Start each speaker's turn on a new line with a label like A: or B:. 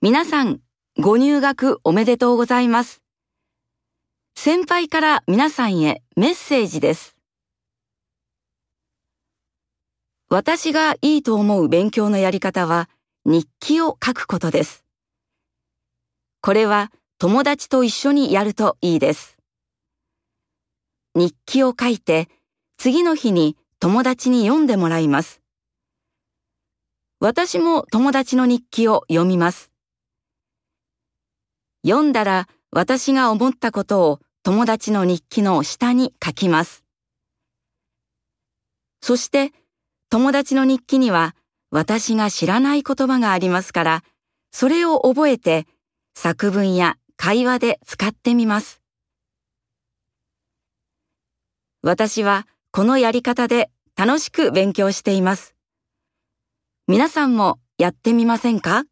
A: 皆さん、ご入学おめでとうございます。先輩から皆さんへメッセージです。私がいいと思う勉強のやり方は日記を書くことです。これは友達と一緒にやるといいです。日記を書いて次の日に友達に読んでもらいます。私も友達の日記を読みます。読んだら私が思ったことを友達の日記の下に書きます。そして友達の日記には私が知らない言葉がありますから、それを覚えて作文や会話で使ってみます。私はこのやり方で楽しく勉強しています。皆さんもやってみませんか？